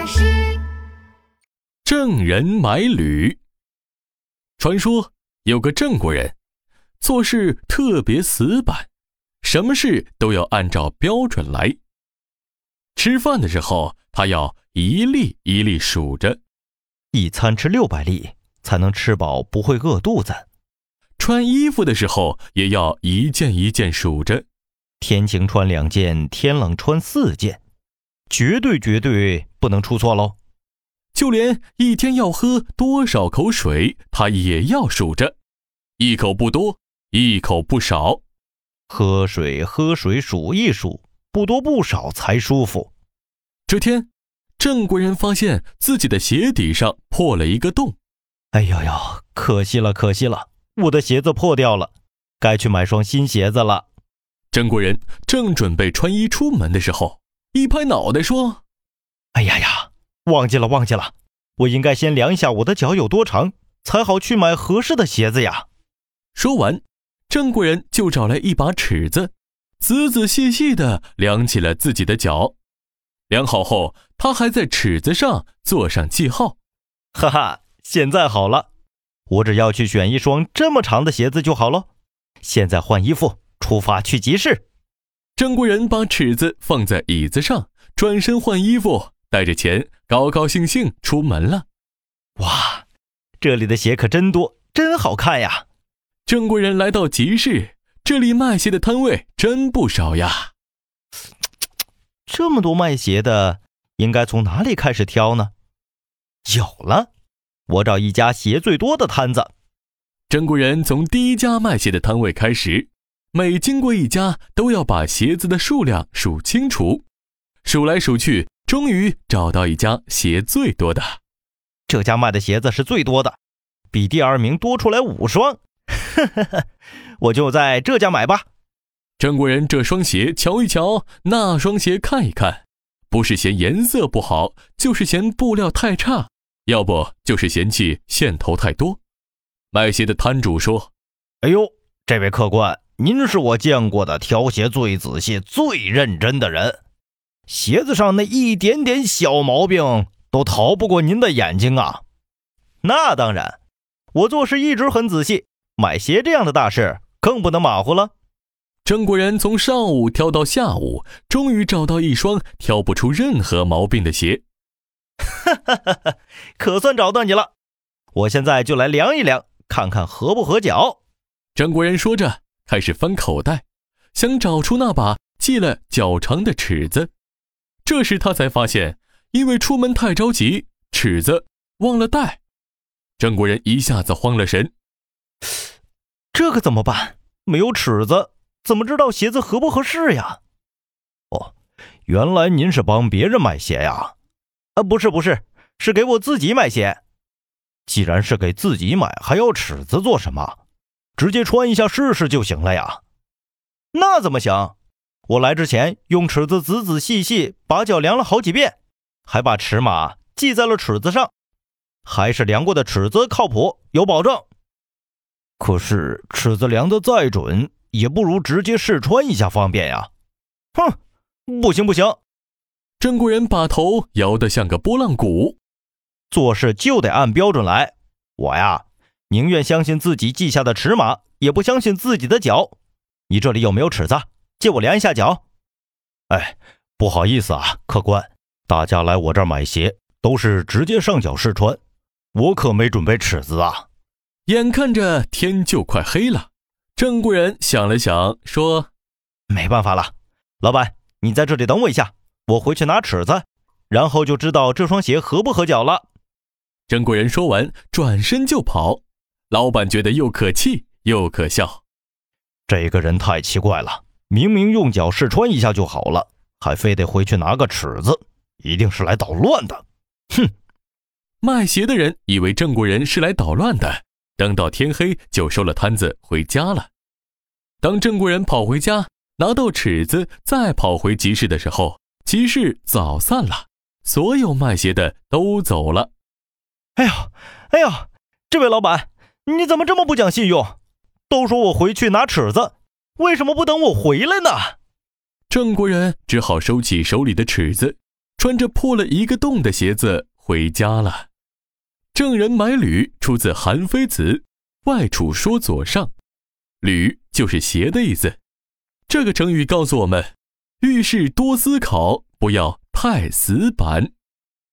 老师，郑人买履。传说有个郑国人，做事特别死板，什么事都要按照标准来。吃饭的时候，他要一粒一粒数着，一餐吃六百粒才能吃饱，不会饿肚子。穿衣服的时候也要一件一件数着，天晴穿两件，天冷穿四件。绝对绝对不能出错喽！就连一天要喝多少口水，他也要数着，一口不多，一口不少。喝水喝水数一数，不多不少才舒服。这天，郑国人发现自己的鞋底上破了一个洞。哎呦呦，可惜了，可惜了，我的鞋子破掉了，该去买双新鞋子了。郑国人正准备穿衣出门的时候。一拍脑袋说：“哎呀呀，忘记了，忘记了！我应该先量一下我的脚有多长，才好去买合适的鞋子呀。”说完，郑国人就找来一把尺子，仔仔细细地量起了自己的脚。量好后，他还在尺子上做上记号。哈哈，现在好了，我只要去选一双这么长的鞋子就好了。现在换衣服，出发去集市。郑国人把尺子放在椅子上，转身换衣服，带着钱，高高兴兴出门了。哇，这里的鞋可真多，真好看呀！郑国人来到集市，这里卖鞋的摊位真不少呀。这么多卖鞋的，应该从哪里开始挑呢？有了，我找一家鞋最多的摊子。郑国人从第一家卖鞋的摊位开始。每经过一家，都要把鞋子的数量数清楚，数来数去，终于找到一家鞋最多的。这家卖的鞋子是最多的，比第二名多出来五双。我就在这家买吧。郑国人这双鞋瞧一瞧，那双鞋看一看，不是嫌颜色不好，就是嫌布料太差，要不就是嫌弃线头太多。卖鞋的摊主说：“哎呦，这位客官。”您是我见过的挑鞋最仔细、最认真的人，鞋子上那一点点小毛病都逃不过您的眼睛啊！那当然，我做事一直很仔细，买鞋这样的大事更不能马虎了。郑国人从上午挑到下午，终于找到一双挑不出任何毛病的鞋。哈哈哈哈可算找到你了！我现在就来量一量，看看合不合脚。郑国人说着。开始翻口袋，想找出那把系了脚长的尺子。这时他才发现，因为出门太着急，尺子忘了带。郑国人一下子慌了神，这可怎么办？没有尺子，怎么知道鞋子合不合适呀？哦，原来您是帮别人买鞋呀？啊，不是不是，是给我自己买鞋。既然是给自己买，还要尺子做什么？直接穿一下试试就行了呀，那怎么行？我来之前用尺子仔仔细细把脚量了好几遍，还把尺码记在了尺子上，还是量过的尺子靠谱有保证。可是尺子量的再准，也不如直接试穿一下方便呀。哼，不行不行！郑国人把头摇得像个拨浪鼓，做事就得按标准来。我呀。宁愿相信自己记下的尺码，也不相信自己的脚。你这里有没有尺子？借我量一下脚。哎，不好意思啊，客官，大家来我这儿买鞋都是直接上脚试穿，我可没准备尺子啊。眼看着天就快黑了，郑贵人想了想，说：“没办法了，老板，你在这里等我一下，我回去拿尺子，然后就知道这双鞋合不合脚了。”郑贵人说完，转身就跑。老板觉得又可气又可笑，这个人太奇怪了。明明用脚试穿一下就好了，还非得回去拿个尺子，一定是来捣乱的。哼！卖鞋的人以为郑国人是来捣乱的，等到天黑就收了摊子回家了。当郑国人跑回家拿到尺子，再跑回集市的时候，集市早散了，所有卖鞋的都走了。哎呦，哎呦，这位老板！你怎么这么不讲信用？都说我回去拿尺子，为什么不等我回来呢？郑国人只好收起手里的尺子，穿着破了一个洞的鞋子回家了。郑人买履出自《韩非子·外储说左上》，履就是鞋的意思。这个成语告诉我们，遇事多思考，不要太死板。